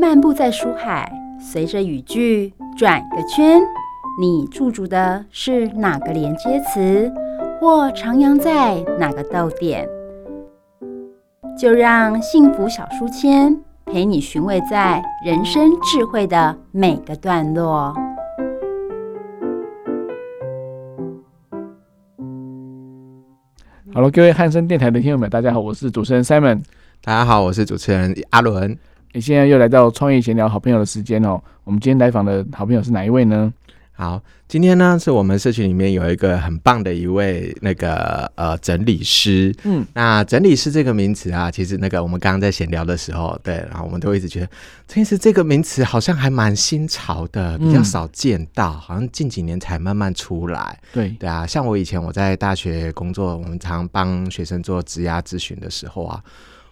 漫步在书海，随着语句转个圈，你驻足的是哪个连接词，或徜徉在哪个逗点？就让幸福小书签陪你寻味在人生智慧的每个段落。Hello，各位汉声电台的听众们，大家好，我是主持人 Simon。大家好，我是主持人阿伦。你现在又来到创业闲聊好朋友的时间哦。我们今天来访的好朋友是哪一位呢？好，今天呢是我们社群里面有一个很棒的一位那个呃整理师。嗯，那整理师这个名词啊，其实那个我们刚刚在闲聊的时候，对，然后我们都一直觉得，其实这个名词好像还蛮新潮的，比较少见到，嗯、好像近几年才慢慢出来。对，对啊，像我以前我在大学工作，我们常帮学生做职涯咨询的时候啊，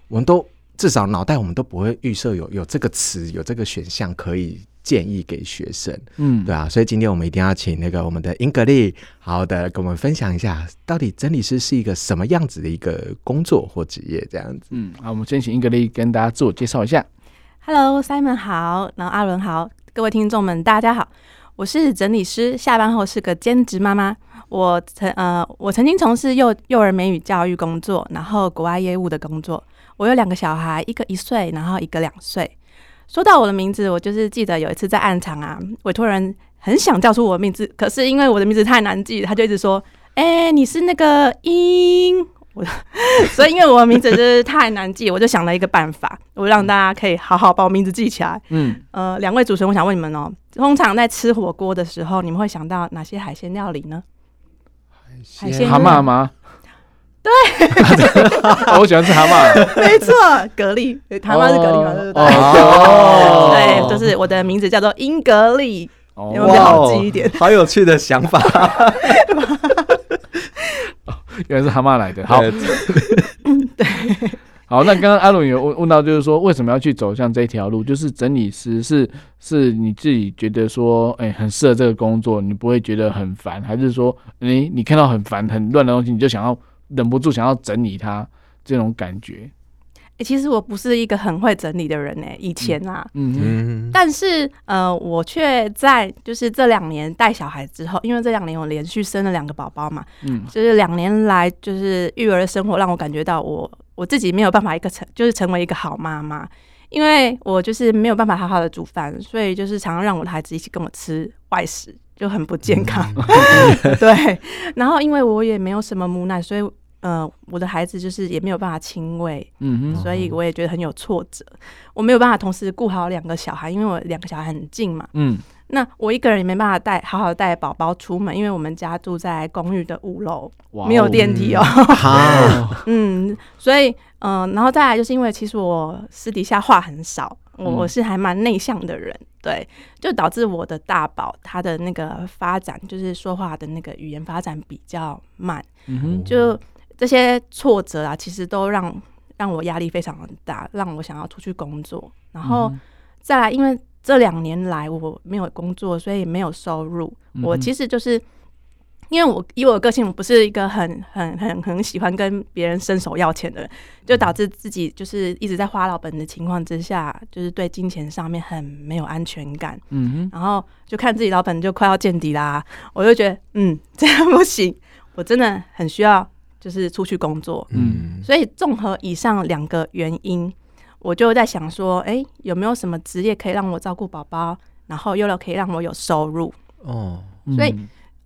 我们都。至少脑袋我们都不会预设有有这个词有这个选项可以建议给学生，嗯，对啊，所以今天我们一定要请那个我们的英格丽好好的跟我们分享一下，到底整理师是一个什么样子的一个工作或职业这样子。嗯，好，我们先请英格丽跟大家自我介绍一下。Hello，Simon 好，然后阿伦好，各位听众们大家好，我是整理师，下班后是个兼职妈妈。我曾呃，我曾经从事幼幼儿美语教育工作，然后国外业务的工作。我有两个小孩，一个一岁，然后一个两岁。说到我的名字，我就是记得有一次在暗场啊，委托人很想叫出我的名字，可是因为我的名字太难记，他就一直说：“哎、欸，你是那个英。”我 所以因为我的名字就是太难记，我就想了一个办法，我让大家可以好好把我名字记起来。嗯，呃，两位主持人，我想问你们哦，通常在吃火锅的时候，你们会想到哪些海鲜料理呢？海鲜蛤蟆吗？对，我喜欢吃蛤蟆。没错，蛤蜊，蛤蟆是蛤蜊吗？对不对？哦，对，就是我的名字叫做英格丽，有没有好记一点？好有趣的想法。原来是蛤蟆来的。好，对。好，那刚刚阿伦有问问到，就是说为什么要去走向这条路？就是整理师是是你自己觉得说，哎、欸，很适合这个工作，你不会觉得很烦，还是说，你你看到很烦很乱的东西，你就想要忍不住想要整理它这种感觉？其实我不是一个很会整理的人呢、欸，以前啊，嗯嗯，但是呃，我却在就是这两年带小孩之后，因为这两年我连续生了两个宝宝嘛，嗯，就是两年来就是育儿的生活让我感觉到我。我自己没有办法一个成，就是成为一个好妈妈，因为我就是没有办法好好的煮饭，所以就是常常让我的孩子一起跟我吃外食，就很不健康。对，然后因为我也没有什么母奶，所以呃，我的孩子就是也没有办法亲喂，嗯哼，所以我也觉得很有挫折。我没有办法同时顾好两个小孩，因为我两个小孩很近嘛，嗯。那我一个人也没办法带好好带宝宝出门，因为我们家住在公寓的五楼，没有电梯哦。嗯，所以嗯、呃，然后再来就是因为其实我私底下话很少，我我是还蛮内向的人，对，就导致我的大宝他的那个发展，就是说话的那个语言发展比较慢。嗯，就这些挫折啊，其实都让让我压力非常大，让我想要出去工作，然后再来因为。这两年来我没有工作，所以没有收入。嗯、我其实就是因为我以我的个性，我不是一个很很很很喜欢跟别人伸手要钱的人，就导致自己就是一直在花老本的情况之下，就是对金钱上面很没有安全感。嗯哼，然后就看自己老本就快要见底啦，我就觉得嗯 这样不行，我真的很需要就是出去工作。嗯，所以综合以上两个原因。我就在想说，哎、欸，有没有什么职业可以让我照顾宝宝，然后又可以让我有收入？哦，所以，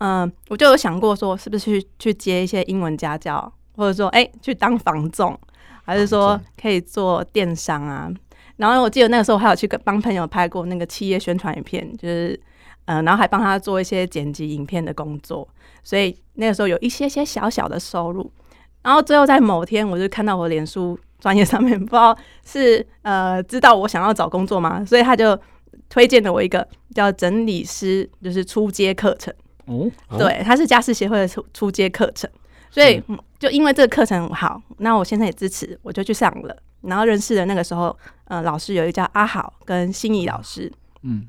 嗯、呃，我就有想过说，是不是去去接一些英文家教，或者说，哎、欸，去当房仲，还是说可以做电商啊？然后我记得那个时候还有去跟帮朋友拍过那个企业宣传影片，就是，呃，然后还帮他做一些剪辑影片的工作，所以那个时候有一些些小小的收入。然后最后在某天，我就看到我脸书。专业上面 不知道是呃知道我想要找工作吗？所以他就推荐了我一个叫整理师，就是出街课程。哦，对，他是家事协会的初初阶课程，所以就因为这个课程好，那我现在也支持，我就去上了。然后认识的那个时候，呃，老师有一个叫阿好跟心仪老师。嗯，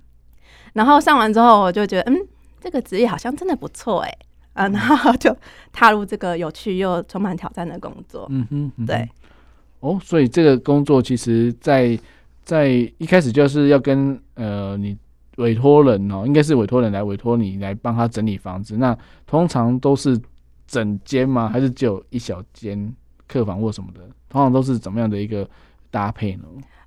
然后上完之后，我就觉得嗯，这个职业好像真的不错哎，啊，然后就踏入这个有趣又充满挑战的工作。嗯哼，对。哦，所以这个工作其实，在在一开始就是要跟呃你委托人哦，应该是委托人来委托你来帮他整理房子。那通常都是整间吗？还是只有一小间客房或什么的？通常都是怎么样的一个搭配呢？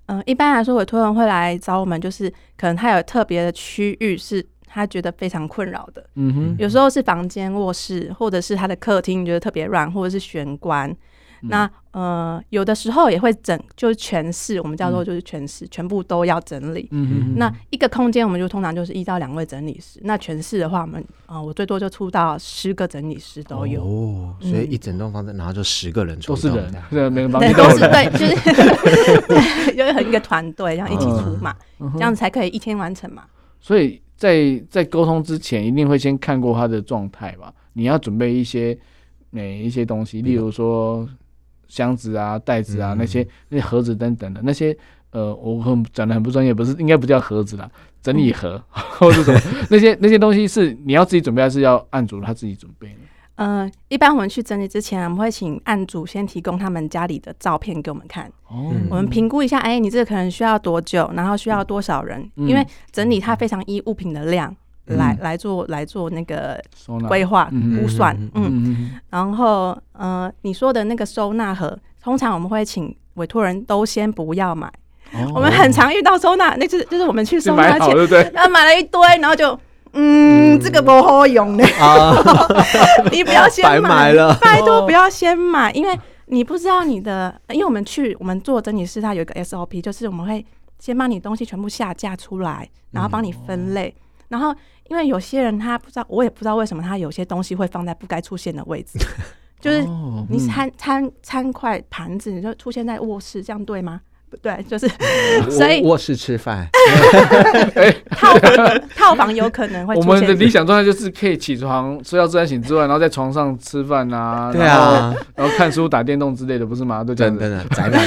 嗯、呃，一般来说，委托人会来找我们，就是可能他有特别的区域是他觉得非常困扰的。嗯哼，有时候是房间、卧室，或者是他的客厅觉得特别乱，或者是玄关。那呃，有的时候也会整，就是全市，我们叫做就是全室，嗯、全部都要整理。嗯哼哼，那一个空间，我们就通常就是一到两位整理师。那全市的话，我们啊、呃，我最多就出到十个整理师都有。哦，所以一整栋房子，然后就十个人出动，都是人，对，每个房间都是对，就是对，有很一个团队这样一起出嘛，嗯、这样子才可以一天完成嘛。所以在在沟通之前，一定会先看过他的状态吧？你要准备一些哪一些东西，例如说。箱子啊、袋子啊，那些那些盒子等等的那些，呃，我很讲的很不专业，不是应该不叫盒子啦，整理盒、嗯、或者什么那些那些东西是你要自己准备，还是要案主他自己准备呢？嗯、呃，一般我们去整理之前，我们会请案主先提供他们家里的照片给我们看，哦，我们评估一下，哎、欸，你这个可能需要多久，然后需要多少人，嗯、因为整理它非常依物品的量。来来做来做那个规划估算，嗯，然后呃，你说的那个收纳盒，通常我们会请委托人都先不要买。我们很常遇到收纳，那是就是我们去收纳前，然后买了一堆，然后就嗯，这个不好用的，你不要先买了，拜托 不要先买，因为你不知道你的，因为我们去我们做整理师，他有一个 SOP，就是我们会先帮你东西全部下架出来，然后帮你分类。然后，因为有些人他不知道，我也不知道为什么他有些东西会放在不该出现的位置，就是你餐餐餐筷盘子，你就出现在卧室，这样对吗？不对，就是 所以卧室吃饭，套房套房有可能会出现。我们的理想状态就是可以起床睡到自然醒之外，然后在床上吃饭啊，对啊，然后看书、打电动之类的，不是吗？都这样的宅男。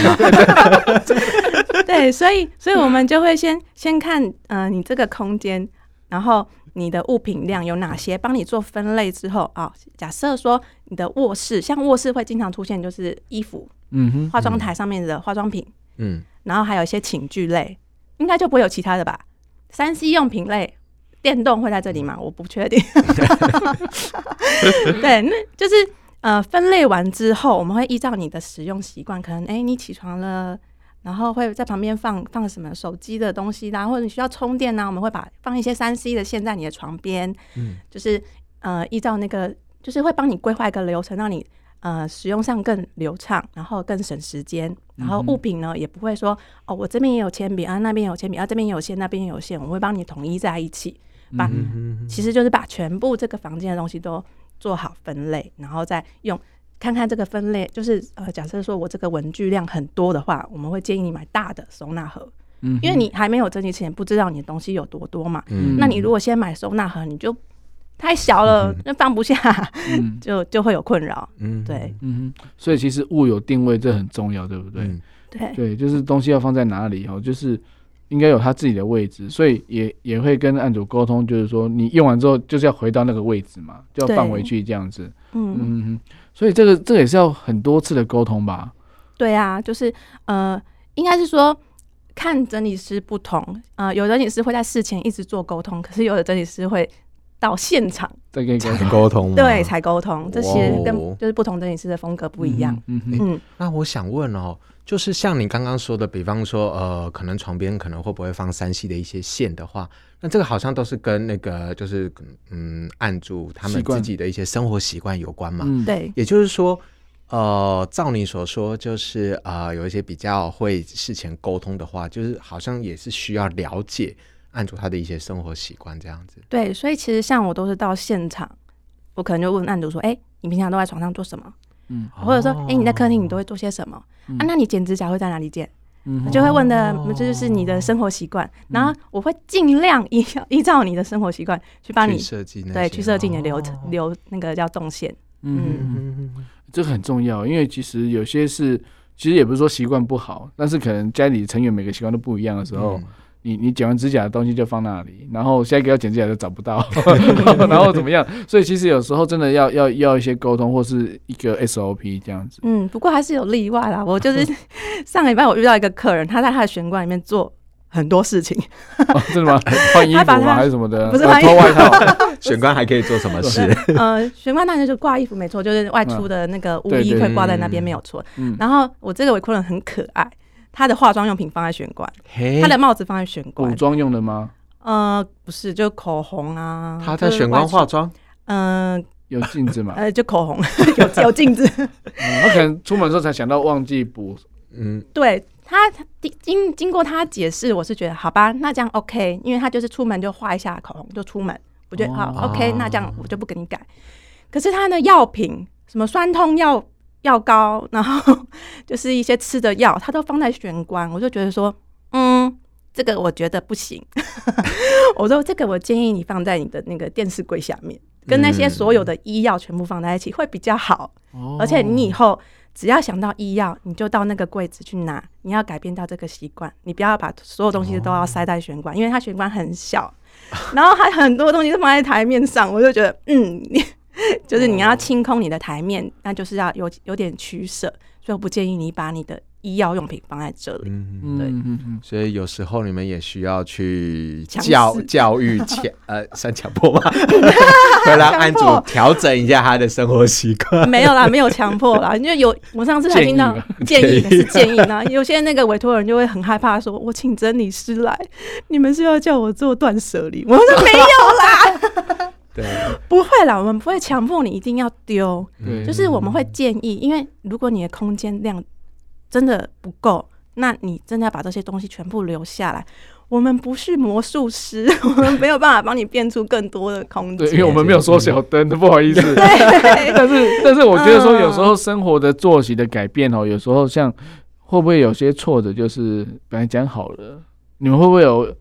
对，所以所以我们就会先先看呃，你这个空间。然后你的物品量有哪些？帮你做分类之后啊，假设说你的卧室，像卧室会经常出现就是衣服，嗯哼，化妆台上面的化妆品，嗯，然后还有一些寝具类，应该就不会有其他的吧？三 C 用品类，电动会在这里吗？我不确定。对，那就是呃，分类完之后，我们会依照你的使用习惯，可能哎，你起床了。然后会在旁边放放什么手机的东西啦，或者你需要充电呢？我们会把放一些三 C 的线在你的床边，嗯，就是呃依照那个，就是会帮你规划一个流程，让你呃使用上更流畅，然后更省时间。然后物品呢也不会说哦，我这边也有铅笔啊，那边有铅笔啊，这边也有线，那边也有线，我会帮你统一在一起，把其实就是把全部这个房间的东西都做好分类，然后再用。看看这个分类，就是呃，假设说我这个文具量很多的话，我们会建议你买大的收纳盒，嗯，因为你还没有整理前不知道你的东西有多多嘛，嗯，那你如果先买收纳盒，你就太小了，那、嗯、放不下，嗯、就就会有困扰，嗯，对，嗯哼，所以其实物有定位这很重要，对不对？嗯、对，对，就是东西要放在哪里哦，就是。应该有他自己的位置，所以也也会跟案主沟通，就是说你用完之后就是要回到那个位置嘛，就要放回去这样子。嗯。嗯，所以这个这个也是要很多次的沟通吧？对啊，就是呃，应该是说看整理师不同，呃，有的整理师会在事前一直做沟通，可是有的整理师会到现场再跟你沟通，对，才沟通。这些跟就是不同整理师的风格不一样。嗯嗯，嗯，那我想问哦。就是像你刚刚说的，比方说，呃，可能床边可能会不会放三 C 的一些线的话，那这个好像都是跟那个就是嗯，按住他们自己的一些生活习惯有关嘛。嗯，对。也就是说，呃，照你所说，就是呃，有一些比较会事前沟通的话，就是好像也是需要了解按住他的一些生活习惯这样子。对，所以其实像我都是到现场，我可能就问案主说：“哎，你平常都在床上做什么？”嗯，或者说，哎、欸，你在客厅你都会做些什么？嗯、啊，那你剪指甲会在哪里剪？嗯，我就会问的，这就是你的生活习惯。嗯、然后我会尽量依依照你的生活习惯去帮你设计，对，去设计你的流程流那个叫动线。嗯，嗯这个很重要，因为其实有些是，其实也不是说习惯不好，但是可能家里成员每个习惯都不一样的时候，嗯、你你剪完指甲的东西就放那里，然后下一个要剪指甲就找不到，然后怎么样？所以其实有时候真的要要要一些沟通，或是一个 SOP 这样子。嗯，不过还是有例外啦。我就是 上个礼拜我遇到一个客人，他在他的玄关里面做很多事情。哦、真的吗？换衣服吗？还是什么的？不是换衣服，脱外套。玄关还可以做什么事？呃，玄关当然就挂衣服，没错，就是外出的那个污衣会挂在那边，没有错。然后我这个委托人很可爱。他的化妆用品放在玄关，他的帽子放在玄关。古装用的吗？呃，不是，就口红啊。他在玄关化妆？嗯，有镜子吗？呃，就口红，有有镜子。他可能出门的时候才想到忘记补。嗯，对他经经过他解释，我是觉得好吧，那这样 OK，因为他就是出门就画一下口红就出门，我觉得好 OK，那这样我就不跟你改。可是他的药品，什么酸痛药。药膏，然后 就是一些吃的药，他都放在玄关，我就觉得说，嗯，这个我觉得不行。我说这个我建议你放在你的那个电视柜下面，跟那些所有的医药全部放在一起会比较好。嗯、而且你以后只要想到医药，你就到那个柜子去拿。你要改变掉这个习惯，你不要把所有东西都要塞在玄关，因为它玄关很小，然后还很多东西都放在台面上，我就觉得，嗯，你。就是你要清空你的台面，哦、那就是要有有点取舍，所以我不建议你把你的医药用品放在这里。嗯，对，所以有时候你们也需要去教教育强 呃，算强迫吗？会让案主调整一下他的生活习惯。没有啦，没有强迫啦，因为有我上次才听到建议是建议呢，有些那个委托人就会很害怕说，说我请整理师来，你们是要叫我做断舍离？我说没有啦。对不会啦，我们不会强迫你一定要丢，对就是我们会建议，因为如果你的空间量真的不够，那你真的要把这些东西全部留下来。我们不是魔术师，我们没有办法帮你变出更多的空间。对，因为我们没有缩小灯的，不好意思。对 但是，但是我觉得说，有时候生活的作息的改变哦，有时候像会不会有些挫折，就是本来讲好了，你们会不会有？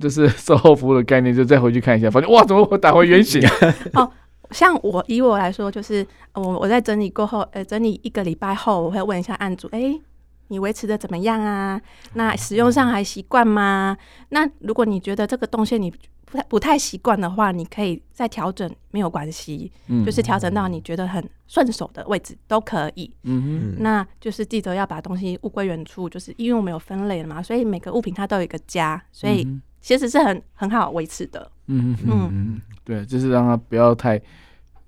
就是 售后服务的概念，就再回去看一下，发现哇，怎么我打回原形？哦，像我以我来说，就是我我在整理过后，呃，整理一个礼拜后，我会问一下案主，哎、欸，你维持的怎么样啊？那使用上还习惯吗？那如果你觉得这个动线你不太不太习惯的话，你可以再调整，没有关系，嗯、就是调整到你觉得很顺手的位置都可以。嗯哼，那就是记得要把东西物归原处，就是因为我们有分类了嘛，所以每个物品它都有一个家，所以。其实是很很好维持的，嗯嗯嗯，对，就是让它不要太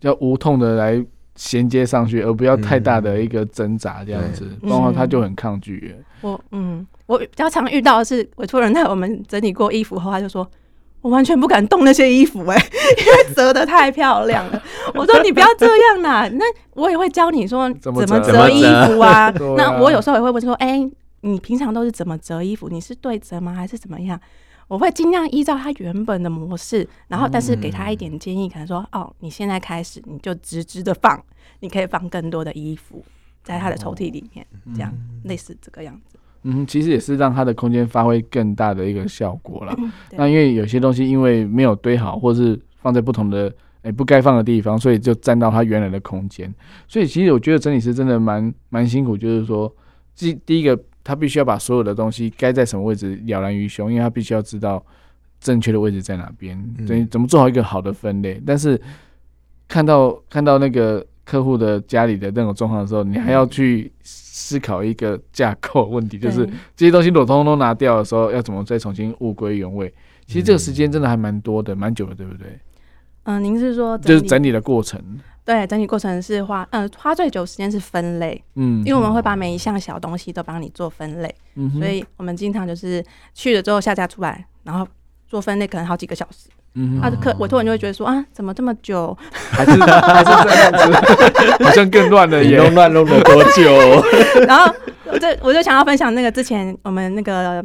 要无痛的来衔接上去，而不要太大的一个挣扎这样子，不然的话他就很抗拒。我嗯，我比较常遇到的是委托人在我们整理过衣服后，他就说我完全不敢动那些衣服，哎，因为折的太漂亮了。我说你不要这样啦，那 我也会教你说怎么折衣服啊。那我有时候也会问说，哎，你平常都是怎么折衣服？你是对折吗，还是怎么样？我会尽量依照他原本的模式，然后但是给他一点建议，可能说哦，你现在开始你就直直的放，你可以放更多的衣服在他的抽屉里面，这样类似这个样子。嗯，其实也是让他的空间发挥更大的一个效果了。那因为有些东西因为没有堆好，或是放在不同的诶不该放的地方，所以就占到他原来的空间。所以其实我觉得整理师真的蛮蛮辛苦，就是说，第第一个。他必须要把所有的东西该在什么位置了然于胸，因为他必须要知道正确的位置在哪边，等于怎么做好一个好的分类。但是看到看到那个客户的家里的那种状况的时候，你还要去思考一个架构问题，就是这些东西如果通通都拿掉的时候，要怎么再重新物归原位？其实这个时间真的还蛮多的，蛮久的，对不对？嗯，您是说就是整理的过程？对，整理过程是花，嗯，花最久时间是分类，嗯，因为我们会把每一项小东西都帮你做分类，嗯，所以我们经常就是去了之后下架出来，然后做分类，可能好几个小时，嗯哼，他的客委托人就会觉得说啊，怎么这么久？还是还是这样子，好像更乱了，也弄乱弄了多久？然后我就我就想要分享那个之前我们那个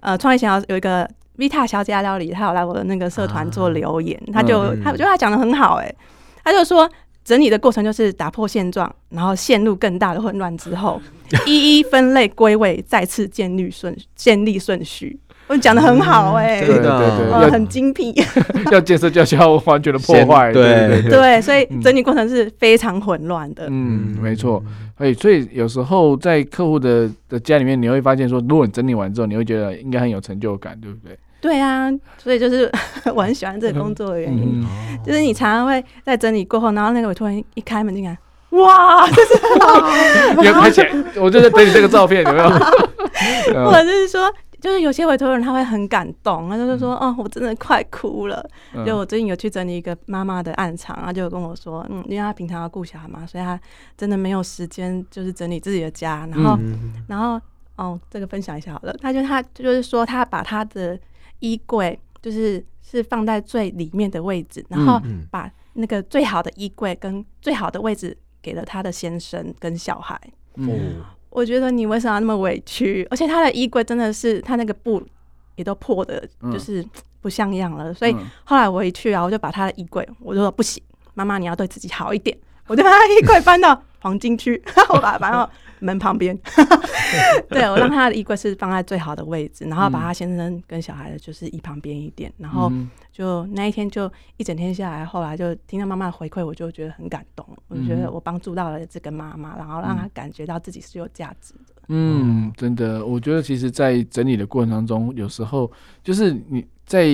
呃创业想要有一个 Vita 小姐料理，她有来我的那个社团做留言，她就她我觉得她讲的很好，哎，她就说。整理的过程就是打破现状，然后陷入更大的混乱之后，一一分类归位，再次建立顺建立顺序。我讲的很好哎，对对对，很精辟，要建设就需要完全的破坏，对对对，所以整理过程是非常混乱的。嗯，没错。所以所以有时候在客户的的家里面，你会发现说，如果你整理完之后，你会觉得应该很有成就感，对不对？对啊，所以就是 我很喜欢这个工作的原因，就是你常常会在整理过后，然后那个委托人一开门进来，哇，这是，你要拍起来，我就在等你这个照片，有没有？或者就是说。就是有些委托人他会很感动，他就是说：“哦，我真的快哭了。”就我最近有去整理一个妈妈的暗场，他就跟我说：“嗯，因为他平常要顾小孩嘛，所以他真的没有时间就是整理自己的家。”然后，然后哦，这个分享一下好了。他就他就是说，他把他的衣柜就是是放在最里面的位置，然后把那个最好的衣柜跟最好的位置给了他的先生跟小孩。嗯。我觉得你为什么要那么委屈？而且他的衣柜真的是他那个布也都破的，就是不像样了。所以后来我一去啊，我就把他的衣柜，我就说不行，妈妈你要对自己好一点，我就把他衣柜搬到黄金区，我把它搬到门旁边。对，我让他的衣柜是放在最好的位置，然后把他先生跟小孩的就是移旁边一点，然后。就那一天，就一整天下来，后来就听到妈妈的回馈，我就觉得很感动。我就觉得我帮助到了这个妈妈，然后让她感觉到自己是有价值的。嗯，真的，我觉得其实，在整理的过程当中，有时候就是你在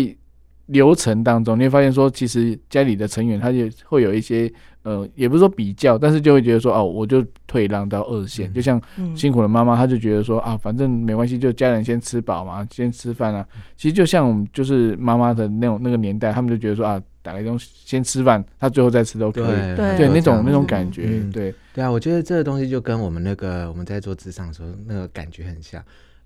流程当中，你会发现说，其实家里的成员他就会有一些。呃，也不是说比较，但是就会觉得说，哦，我就退让到二线，嗯、就像辛苦的妈妈，她就觉得说，啊，反正没关系，就家人先吃饱嘛，先吃饭啊。其实就像我们就是妈妈的那种那个年代，他们就觉得说，啊，打开东西先吃饭，他最后再吃都可以，对，对，那种那种感觉，嗯、对，对啊，我觉得这个东西就跟我们那个我们在做职场的时候那个感觉很像。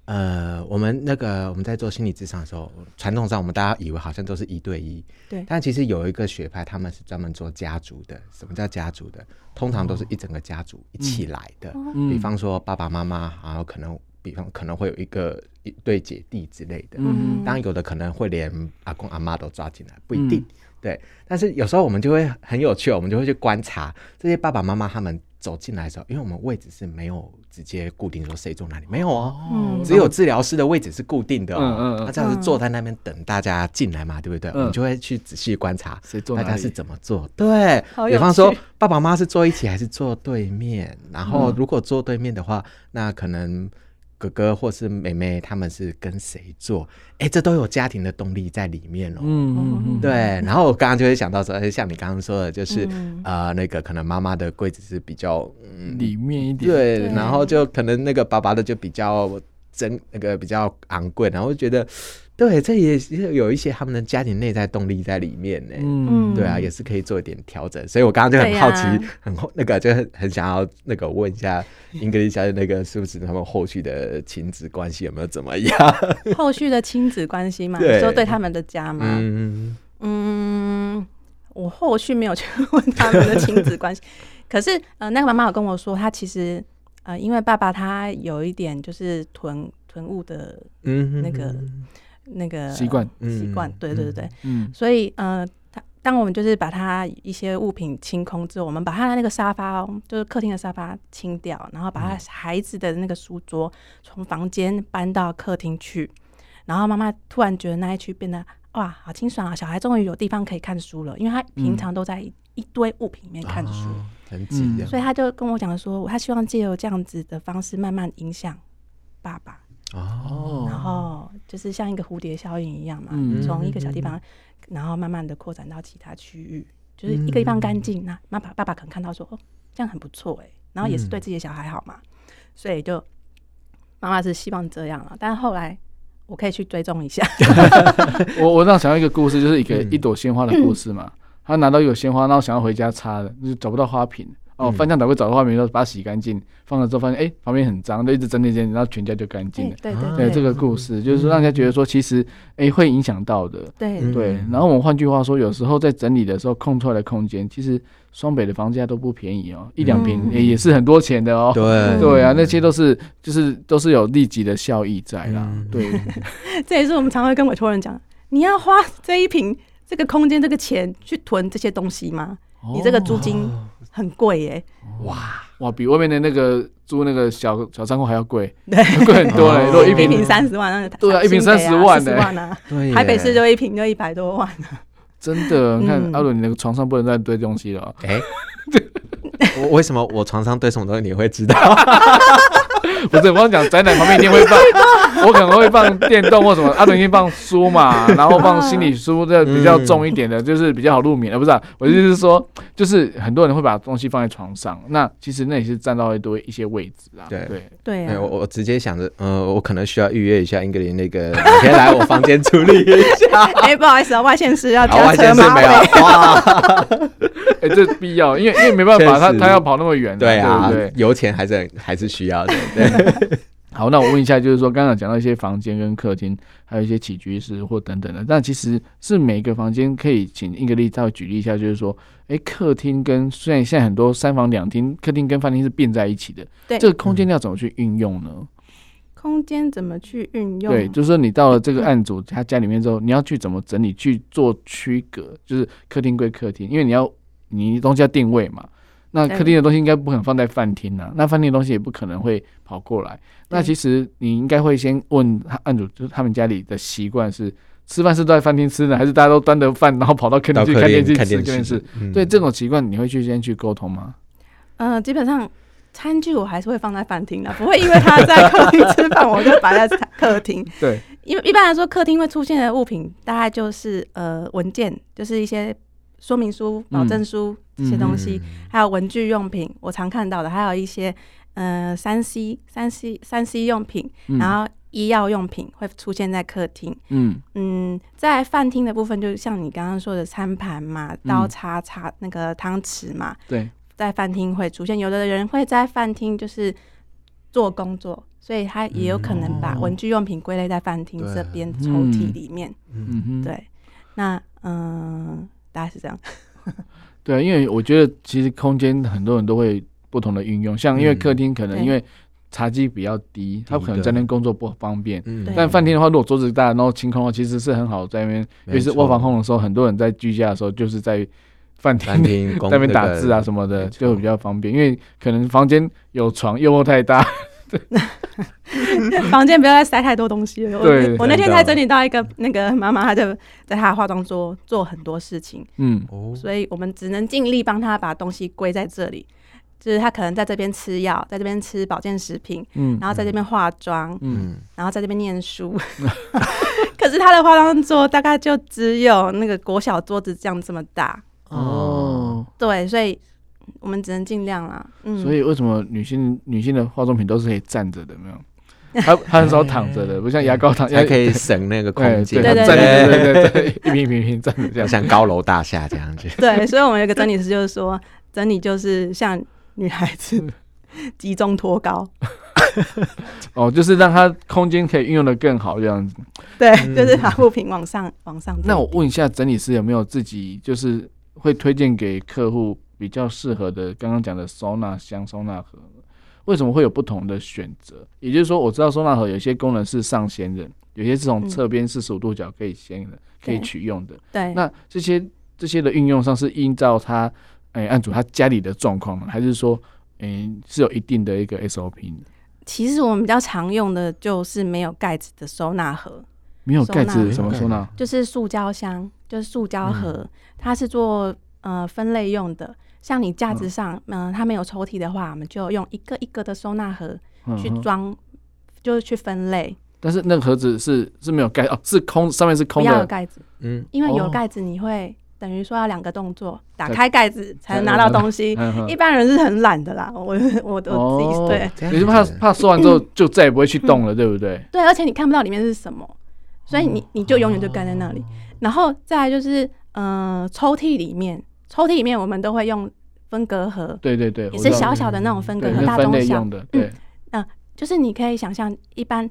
呃，我们那个我们在做心理咨商的时候，传统上我们大家以为好像都是一对一，对。但其实有一个学派，他们是专门做家族的。什么叫家族的？通常都是一整个家族一起来的。嗯、比方说爸爸妈妈，然后可能，比方可能会有一个一对姐弟之类的。嗯。当然有的可能会连阿公阿妈都抓进来，不一定。嗯、对。但是有时候我们就会很有趣，我们就会去观察这些爸爸妈妈他们。走进来的时候，因为我们位置是没有直接固定说谁坐哪里，没有哦，嗯、只有治疗师的位置是固定的哦。他、嗯他、这样子坐在那边等大家进来嘛，对不对？嗯、我们就会去仔细观察大家是怎么坐。对，比方说爸爸妈妈是坐一起还是坐对面？然后如果坐对面的话，那可能。哥哥或是妹妹，他们是跟谁做？哎、欸，这都有家庭的动力在里面哦。嗯嗯嗯，对。然后我刚刚就会想到说，哎像你刚刚说的，就是、嗯、呃，那个可能妈妈的柜子是比较、嗯、里面一点，对。对，然后就可能那个爸爸的就比较真，那个比较昂贵，然后觉得。对，这也有一些他们的家庭内在动力在里面呢。嗯，对啊，也是可以做一点调整。所以我刚刚就很好奇，啊、很那个就很很想要那个问一下英格丽小姐，那个是不是他们后续的亲子关系有没有怎么样？后续的亲子关系嘛，对，说对他们的家嘛。嗯嗯，我后续没有去 问他们的亲子关系，可是呃，那个妈妈有跟我说，她其实呃，因为爸爸他有一点就是囤囤物的，嗯，那个。嗯那个习惯，习惯，对对对对，嗯，所以呃，他当我们就是把他一些物品清空之后，我们把他的那个沙发，哦就是客厅的沙发清掉，然后把他孩子的那个书桌从房间搬到客厅去，然后妈妈突然觉得那一区变得哇，好清爽啊，小孩终于有地方可以看书了，因为他平常都在一堆物品里面看书，很挤，所以他就跟我讲说，他希望借由这样子的方式慢慢影响爸爸。哦，然后就是像一个蝴蝶效应一样嘛，从、嗯、一个小地方，然后慢慢的扩展到其他区域，就是一个地方干净，那妈爸爸爸可能看到说，哦，这样很不错哎，然后也是对自己的小孩好嘛，嗯、所以就妈妈是希望这样了，但是后来我可以去追踪一下，我我那想要一个故事，就是一个一朵鲜花的故事嘛，嗯、他拿到一朵鲜花，然后想要回家插的，就找不到花瓶。哦，翻箱倒柜找到画面，然后把它洗干净，放了之后发现，哎，旁边很脏，就一直整理整理，然后全家就干净了。对对对，这个故事就是说让人家觉得说，其实，哎，会影响到的。对对。然后我们换句话说，有时候在整理的时候空出来的空间，其实双北的房价都不便宜哦，一两坪也也是很多钱的哦。对对啊，那些都是就是都是有立即的效益在啦。对。这也是我们常会跟委托人讲，你要花这一坪这个空间这个钱去囤这些东西吗？你这个租金。很贵耶。哇哇，比外面的那个租那个小小仓库还要贵，对，贵很多嘞。如果一一坪坪三十万，那个对啊，一瓶三十万呢，万啊，对，台北市就一瓶就一百多万。真的，你看嗯阿伦，你那个床上不能再堆东西了。哎，我为什么我床上堆什么东西你会知道？不是，我刚讲宅男旁边一定会放，我可能会放电动或什么。阿伦一定放书嘛，然后放心理书，这比较重一点的，就是比较好入眠。呃，不是，我就是说，就是很多人会把东西放在床上，那其实那也是占到一堆一些位置啊。对对，对啊，我我直接想着，呃，我可能需要预约一下英格林那个，你可以来我房间处理一下。哎，不好意思啊，外线是要好，加车外线是没。有哇，哎，这必要，因为因为没办法，他他要跑那么远，对啊对不对？，油钱还是很还是需要的，对。好，那我问一下，就是说，刚刚讲到一些房间跟客厅，还有一些起居室或等等的，那其实是每个房间可以请英格丽稍微举例一下，就是说，哎，客厅跟虽然现在很多三房两厅，客厅跟饭厅是并在一起的，对这个空间要怎么去运用呢？空间怎么去运用？对，就是说你到了这个案主他家里面之后，你要去怎么整理，去做区隔，就是客厅归客厅，因为你要你东西要定位嘛。那客厅的东西应该不可能放在饭厅啊，那饭厅的东西也不可能会跑过来。那其实你应该会先问他案主，就是他们家里的习惯是吃饭是都在饭厅吃呢，还是大家都端着饭然后跑到客厅去看电视？看电视。嗯对这种习惯，你会去先去沟通吗？嗯，基本上餐具我还是会放在饭厅的，不会因为他在客厅吃饭，我就摆在客厅。对，因为一般来说，客厅会出现的物品大概就是呃文件，就是一些说明书、保证书这些东西，还有文具用品，我常看到的，还有一些呃三 C、三 C、三 C 用品，然后医药用品会出现在客厅。嗯。嗯，在饭厅的部分，就像你刚刚说的餐盘嘛、刀叉叉、那个汤匙嘛，对，在饭厅会出现。有的人会在饭厅就是做工作，所以他也有可能把文具用品归类在饭厅这边抽屉里面。嗯哼，对，那嗯，大概是这样。对，因为我觉得其实空间很多人都会不同的运用，像因为客厅可能因为茶几比较低，他可能在那边工作不方便。嗯但饭厅的话，如果桌子大，然后清空的话，其实是很好在那边，尤其是卧房空的时候，很多人在居家的时候就是在饭厅 在那边打字啊什么的，就会比较方便。因为可能房间有床，又太大。房间不要再塞太多东西了。对我，我那天才整理到一个那个妈妈，她就在她的化妆桌做很多事情，嗯，所以我们只能尽力帮她把东西归在这里。就是她可能在这边吃药，在这边吃保健食品，嗯，然后在这边化妆，嗯，然后在这边念书。可是她的化妆桌大概就只有那个国小桌子这样这么大。哦，对，所以我们只能尽量啦。嗯，所以为什么女性女性的化妆品都是可以站着的？没有，她她很少躺着的，不像牙膏躺，还可以省那个空间。对对对对对对，一瓶一瓶一瓶站着这样，像高楼大厦这样子。对，所以我们有个整理师就是说，整理就是像女孩子集中托高。哦，就是让她空间可以运用的更好这样子。对，就是把物品往上往上。那我问一下，整理师有没有自己就是会推荐给客户比较适合的？刚刚讲的收纳箱、收纳盒，为什么会有不同的选择？也就是说，我知道收纳盒有些功能是上掀的，有些是从侧边四十五度角可以掀的，可以取用的。对，那这些这些的运用上是依照他哎案主他家里的状况吗？还是说哎是有一定的一个 SOP 的？其实我们比较常用的就是没有盖子的收纳盒。没有盖子什么收纳？就是塑胶箱，就是塑胶盒，嗯、它是做呃分类用的。像你架子上，嗯、呃，它没有抽屉的话，我们就用一个一个的收纳盒去装，嗯、就是去分类。但是那个盒子是是没有盖哦，是空，上面是空的，不要有盖子。嗯，因为有盖子，你会等于说要两个动作，打开盖子才能拿到东西。嗯、一般人是很懒的啦，我我都自己、哦、对，你是怕怕收完之后 就再也不会去动了，嗯、对不对？对，而且你看不到里面是什么。所以你你就永远就盖在那里，然后再来就是，呃，抽屉里面，抽屉里面我们都会用分隔盒，对对对，也是小小的那种分隔盒，大中小。的，对，嗯，就是你可以想象，一般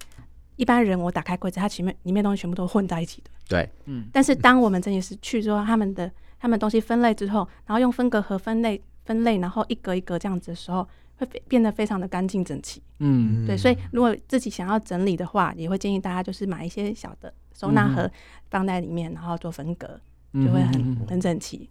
一般人我打开柜子，它前面里面东西全部都混在一起的，对，嗯，但是当我们整理师去之后，他们的他们东西分类之后，然后用分隔盒分类分类，然后一格一格这样子的时候。会变得非常的干净整齐，嗯，对，所以如果自己想要整理的话，也会建议大家就是买一些小的收纳盒放在里面，然后做分隔，就会很很整齐。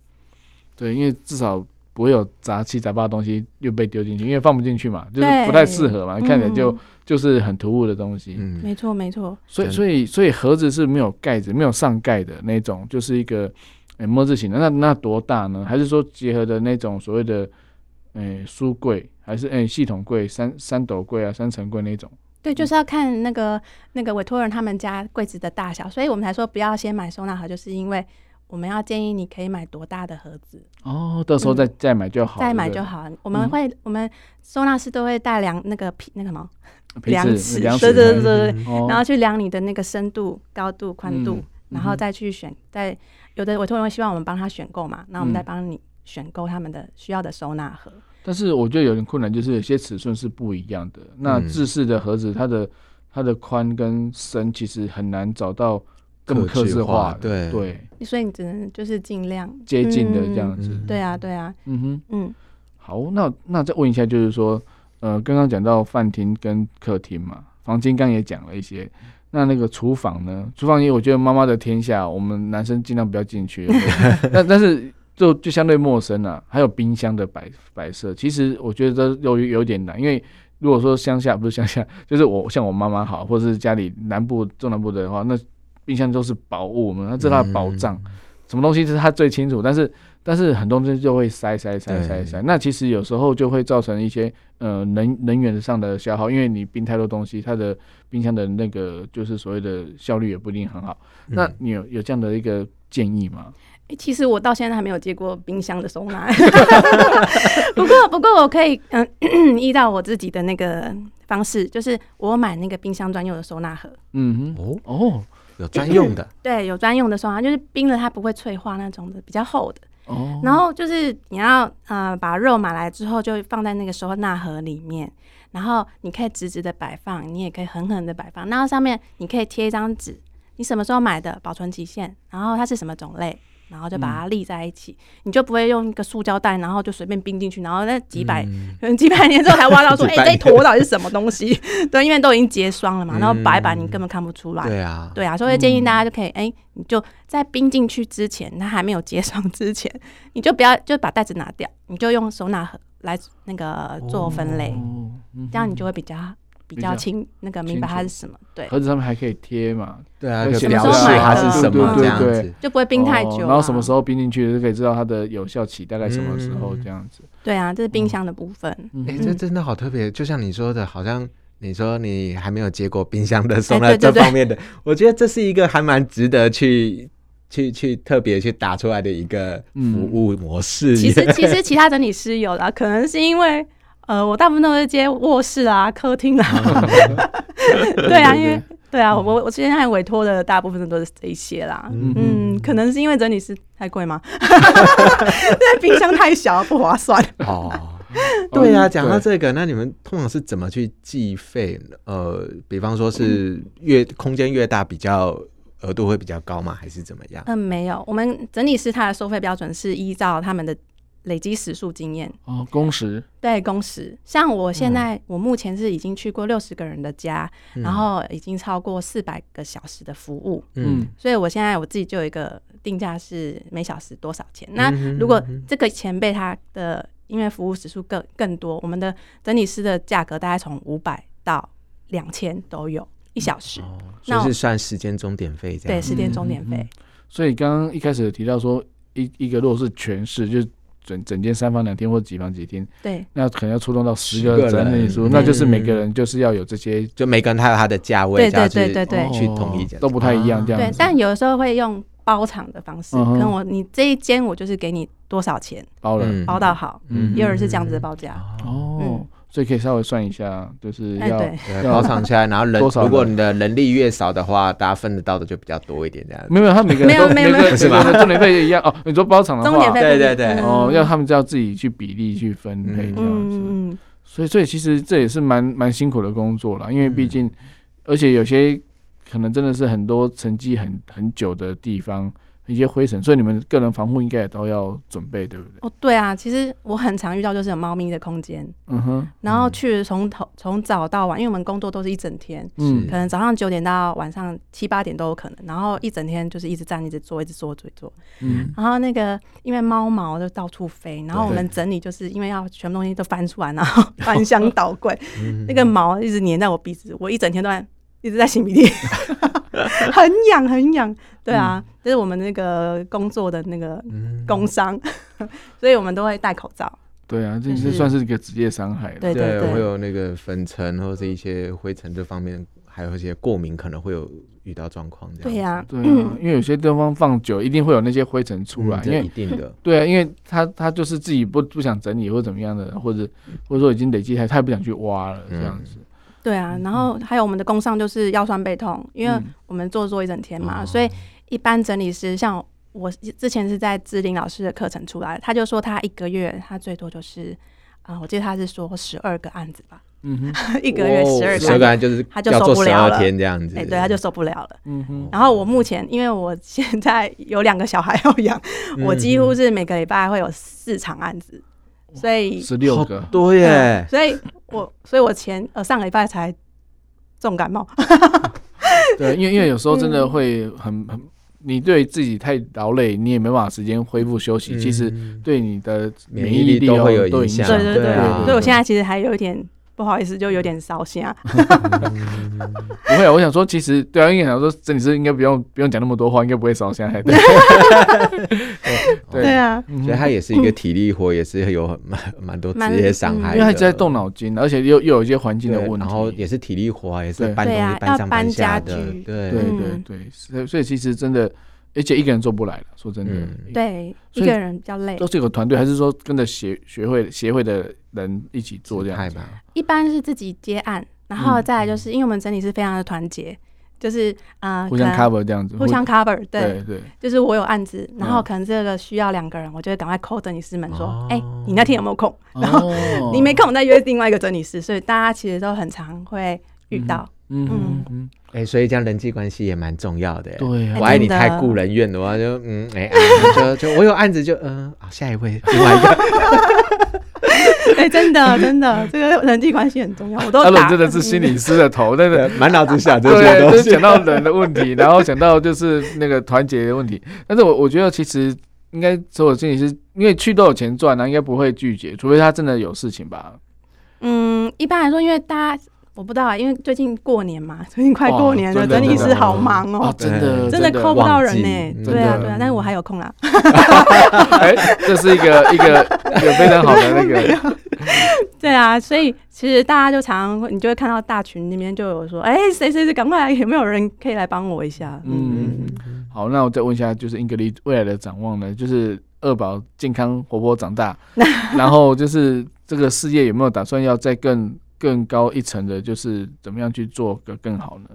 对，因为至少不会有杂七杂八的东西又被丢进去，因为放不进去嘛，就是不太适合嘛，看起来就、嗯、就是很突兀的东西。嗯，没错没错。所以所以所以盒子是没有盖子、没有上盖的那种，就是一个诶么字形的。那那多大呢？还是说结合的那种所谓的诶书柜，还是诶系统柜、三三斗柜啊、三层柜那种？对，就是要看那个那个委托人他们家柜子的大小，所以我们才说不要先买收纳盒，就是因为。我们要建议你可以买多大的盒子哦，到时候再、嗯、再买就好，再买就好。我们会，嗯、我们收纳师都会带量那个皮那个什么量尺，对对对对，然后去量你的那个深度、高度、宽度，嗯、然后再去选。再有的委托人会希望我们帮他选购嘛，那我们再帮你选购他们的需要的收纳盒。但是我觉得有点困难，就是有些尺寸是不一样的。那制式的盒子，它的它的宽跟深其实很难找到。更客制化，对对，所以你只能就是尽量接近的这样子。嗯、对啊，对啊，嗯哼，嗯，好，那那再问一下，就是说，呃，刚刚讲到饭厅跟客厅嘛，房间刚也讲了一些，那那个厨房呢？厨房因为我觉得妈妈的天下，我们男生尽量不要进去。但但是就就相对陌生啊。还有冰箱的摆摆设，其实我觉得有有点难，因为如果说乡下不是乡下，就是我像我妈妈好，或者是家里南部中南部的话，那。冰箱都是宝物嘛，那这是他的宝藏，嗯、什么东西是他最清楚。但是，但是很多东西就会塞塞塞塞塞。那其实有时候就会造成一些呃能能源上的消耗，因为你冰太多东西，它的冰箱的那个就是所谓的效率也不一定很好。嗯、那你有有这样的一个建议吗？欸、其实我到现在还没有接过冰箱的收纳，不过不过我可以嗯 依照我自己的那个方式，就是我买那个冰箱专用的收纳盒。嗯哼，哦哦。有专用的，对，有专用的收纳，就是冰了它不会脆化那种的，比较厚的。哦。然后就是你要呃把肉买来之后，就放在那个收纳盒里面，然后你可以直直的摆放，你也可以狠狠的摆放。然后上面你可以贴一张纸，你什么时候买的，保存期限，然后它是什么种类。然后就把它立在一起，嗯、你就不会用一个塑胶袋，然后就随便冰进去，然后那几百、嗯、可 能几百年之后才挖到说，哎、欸，这坨到底是什么东西？对，因为都已经结霜了嘛，然后白板你根本看不出来。对啊、嗯，对啊，所以建议大家就可以，哎、欸，你就在冰进去之前，它还没有结霜之前，你就不要就把袋子拿掉，你就用手拿盒来那个做分类，这样你就会比较。比较清那个明白它是什么，对，盒子上面还可以贴嘛，对啊，可以标示它是什么，这样子。就不会冰太久，然后什么时候冰进去就可以知道它的有效期大概什么时候这样子。对啊，这是冰箱的部分。哎，这真的好特别，就像你说的，好像你说你还没有接过冰箱的送到这方面的，我觉得这是一个还蛮值得去去去特别去打出来的一个服务模式。其实其实其他整理师有的，可能是因为。呃，我大部分都是接卧室啊、客厅啊，对啊，因为对啊，我我之前还委托的大部分都是这一些啦。嗯，可能是因为整理师太贵吗？因为冰箱太小不划算。哦，对啊，讲到这个，那你们通常是怎么去计费？呃，比方说是越空间越大，比较额度会比较高吗？还是怎么样？嗯，没有，我们整理师他的收费标准是依照他们的。累积时数经验。哦，工时。对工时，像我现在，我目前是已经去过六十个人的家，嗯、然后已经超过四百个小时的服务，嗯，所以我现在我自己就有一个定价是每小时多少钱。嗯、那如果这个前辈他的因为服务时数更更多，我们的整理师的价格大概从五百到两千都有一小时，嗯哦、那所以是算时间钟点费这样，对，时间钟点费、嗯。所以刚刚一开始有提到说一一个如果是全市就是。整整间三房两厅或几房几厅，对，那可能要出动到十个整理师，那就是每个人就是要有这些，就每个人他有他的价位，对对对对对，去统一都不太一样这样。对，但有的时候会用包场的方式，可能我你这一间我就是给你多少钱，包了。包到好，嗯，也有人是这样子的报价。哦。所以可以稍微算一下，就是要包场下来，然后人 如果你的人力越少的话，大家分得到的就比较多一点这样。没有，他每个人都每个人是吧？重点费也一样哦。你说包场的话，对对对，哦，要他们就要自己去比例去分配这样子。所以，所以其实这也是蛮蛮辛苦的工作了，因为毕竟，而且有些可能真的是很多沉积很很久的地方，一些灰尘，所以你们个人防护应该也都要准备，对不对？哦，对啊，其实我很常遇到就是有猫咪的空间，嗯哼，然后去从头从早到晚，因为我们工作都是一整天，嗯可能早上九点到晚上七八点都有可能，然后一整天就是一直站、一直坐、一直坐、一直坐。嗯，然后那个因为猫毛就到处飞，然后我们整理就是因为要全部东西都翻出来，然后 翻箱倒柜，那个毛一直粘在我鼻子，我一整天都在一直在擤鼻涕。很痒，很痒，对啊，嗯、这是我们那个工作的那个工伤，嗯、所以我们都会戴口罩。对啊，这是算是一个职业伤害。对对对，会有那个粉尘或者一些灰尘这方面，还有一些过敏，可能会有遇到状况。对呀，对啊，因为有些地方放久，一定会有那些灰尘出来，因为一定的。对啊，因为他他就是自己不不想整理或者怎么样的，或者或者说已经累积太，他也不想去挖了这样子。对啊，然后还有我们的工伤就是腰酸背痛，因为我们坐坐一整天嘛，嗯、所以一般整理师像我之前是在志玲老师的课程出来，他就说他一个月他最多就是啊、呃，我记得他是说十二个案子吧，嗯哼，一个月十二个案子，就是他就受不了了，天这样子，哎，对，他就受不了了，嗯哼。然后我目前因为我现在有两个小孩要养，嗯、我几乎是每个礼拜会有四场案子。所以十六个对耶、嗯，所以我所以我前呃上个礼拜才重感冒。对，因为因为有时候真的会很很，你对自己太劳累，你也没办法时间恢复休息，嗯、其实对你的免疫力都会有影响。对对对，所以我现在其实还有一点。不好意思，就有点烧心啊。不会啊，我想说，其实对啊，因为想说，整理师应该不用不用讲那么多话，应该不会烧心。对，对啊，所以他也是一个体力活，也是有蛮蛮多职业伤害，因为他在动脑筋，而且又又有一些环境的问题，然后也是体力活，也是搬东西搬上搬下的，对。对对对，所以所以其实真的。而且一个人做不来了，说真的，对，一个人比较累。都是有个团队，还是说跟着协学会协会的人一起做这样子？一般是自己接案，然后再来就是因为我们整理是非常的团结，就是啊，互相 cover 这样子，互相 cover，对对，就是我有案子，然后可能这个需要两个人，我就会赶快 call 整理师们说，哎，你那天有没有空？然后你没空，再约另外一个整理师，所以大家其实都很常会遇到。嗯嗯嗯，哎，所以这样人际关系也蛮重要的。对，我爱你太顾人怨的话，就嗯，哎，就就我有案子就嗯，下一位另外一个。哎，真的真的，这个人际关系很重要。我都阿伦真的是心理师的头，真的 满脑子想这些都是想到人的问题，然后想到就是那个团结的问题。但是我我觉得其实应该所有心理师，因为去都有钱赚啊，应该不会拒绝，除非他真的有事情吧。嗯，一般来说，因为大家。我不知道啊，因为最近过年嘛，最近快过年了，整理师好忙哦，真的真的 call 不到人呢。对啊对啊，但是我还有空啦。哎，这是一个一个一个非常好的那个。对啊，所以其实大家就常常你就会看到大群里面就有说，哎，谁谁谁赶快来，有没有人可以来帮我一下？嗯，好，那我再问一下，就是英格丽未来的展望呢？就是二宝健康活泼长大，然后就是这个事业有没有打算要再更？更高一层的，就是怎么样去做个更好呢？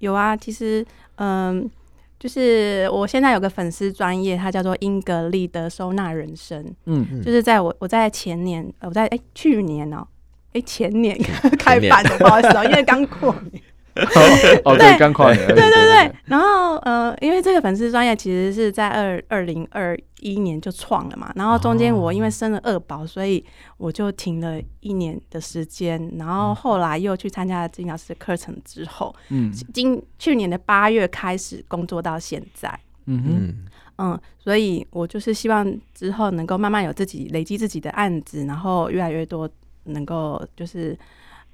有啊，其实，嗯，就是我现在有个粉丝专业，它叫做英格丽的收纳人生。嗯，嗯，就是在我我在前年，我在哎、欸、去年哦、喔，哎、欸、前年 开版的，不好意思哦、喔，因为刚过年。哦，对，刚跨年。对对对，然后呃，因为这个粉丝专业其实是在二二零二一年就创了嘛，然后中间我因为生了二宝，所以我就停了一年的时间，然后后来又去参加了金老师的课程之后，嗯，今去年的八月开始工作到现在，嗯哼，嗯，所以我就是希望之后能够慢慢有自己累积自己的案子，然后越来越多能够就是。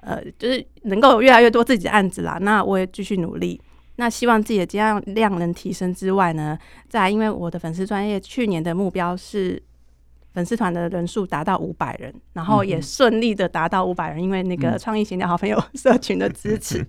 呃，就是能够有越来越多自己的案子啦，那我也继续努力。那希望自己的接案量能提升之外呢，再因为我的粉丝专业去年的目标是粉丝团的人数达到五百人，然后也顺利的达到五百人，嗯、因为那个创意型的好朋友社群的支持。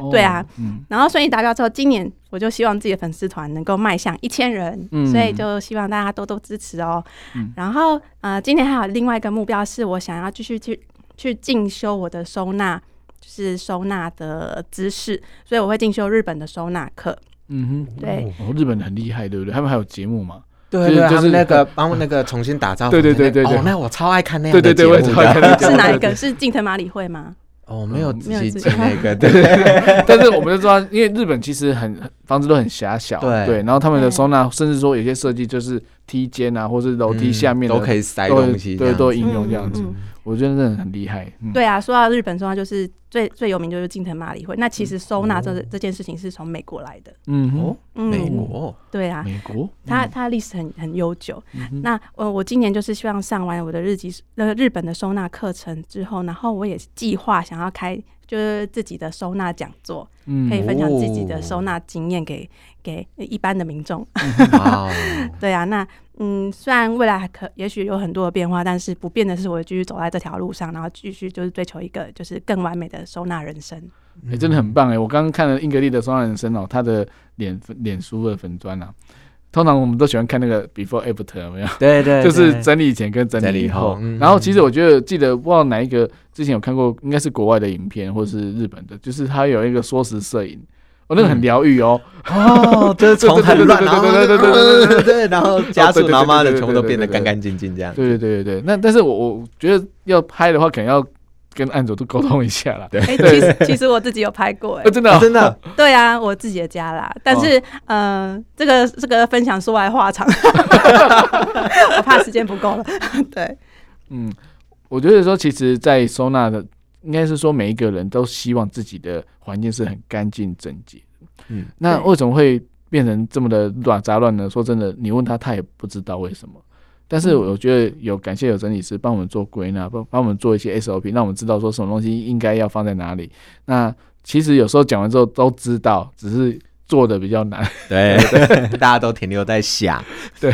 嗯、对啊，嗯、然后顺利达标之后，今年我就希望自己的粉丝团能够迈向一千人，嗯、所以就希望大家多多支持哦。嗯、然后呃，今年还有另外一个目标是我想要继续去。去进修我的收纳，就是收纳的知识，所以我会进修日本的收纳课。嗯哼，对，哦，日本很厉害，对不对？他们还有节目嘛？对对，就是那个帮那个重新打造。对对对对对，那我超爱看那样。对对对，我也超爱看。是哪一个？是近藤麻里惠吗？哦，没有自己没有自己那个，对。但是我们就知道，因为日本其实很房子都很狭小，对对，然后他们的收纳甚至说有些设计就是梯间啊，或是楼梯下面嗯都可以塞东西对，都应用这样子。嗯嗯嗯。我觉得真的很厉害。嗯。对啊，说到日本收纳，就是最最有名就是近藤麻里惠。那其实收纳这这件事情是从美国来的。嗯美国？对啊，美国，它它历史很很悠久。嗯那呃，我今年就是希望上完我的日籍那个日本的收纳课程之后，然后我也计划想要开就是自己的收纳讲座，嗯可以分享自己的收纳经验给给一般的民众。对啊，那嗯，虽然未来还可也许有很多的变化，但是不变的是，我会继续走在这条路上，然后继续就是追求一个就是更完美的收纳人生。哎、真的很棒哎！我刚刚看了英格丽的收纳人生哦，他的脸脸书的粉砖啊，通常我们都喜欢看那个 Before After 有没有？对对。就是整理以前跟整理以后。嗯。然后其实我觉得记得，不知道哪一个，之前有看过，应该是国外的影片，或是日本的，就是他有一个缩时摄影。哦，那个很疗愈哦。哦，就是很，对对对对对对对。然后，夹子妈妈的穷都变得干干净净这样。对对对对对。那但是我我觉得要拍的话，可能要。跟案主都沟通一下啦。对哎、其实其实我自己有拍过、哎呃，，真的哦、啊真的，对啊，我自己的家啦。但是，哦呃，这个这个分享说来话长，我怕时间不够了。对，嗯，我觉得说，其实，在收纳的，应该是说每一个人都希望自己的环境是很干净整洁。嗯，那对为什么会变成这么的乱杂乱呢？说真的，你问他，他也不知道为什么。但是我觉得有感谢有整理师帮我们做归纳，帮帮我们做一些 SOP，让我们知道说什么东西应该要放在哪里。那其实有时候讲完之后都知道，只是做的比较难。对，大家都停留在想，对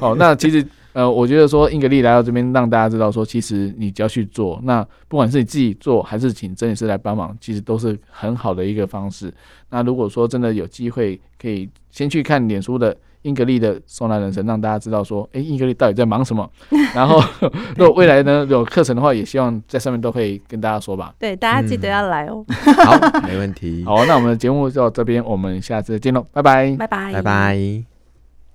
好，那其实呃，我觉得说英格丽来到这边，让大家知道说，其实你只要去做，那不管是你自己做，还是请整理师来帮忙，其实都是很好的一个方式。那如果说真的有机会，可以先去看脸书的英格丽的收纳人生，让大家知道说，哎、欸，英格丽到底在忙什么。然后，如果未来呢有课程的话，也希望在上面都可以跟大家说吧。对，大家记得要来哦。好，没问题，好，那我们的节目就到这边，我们下次再见喽，拜拜，拜拜，拜拜。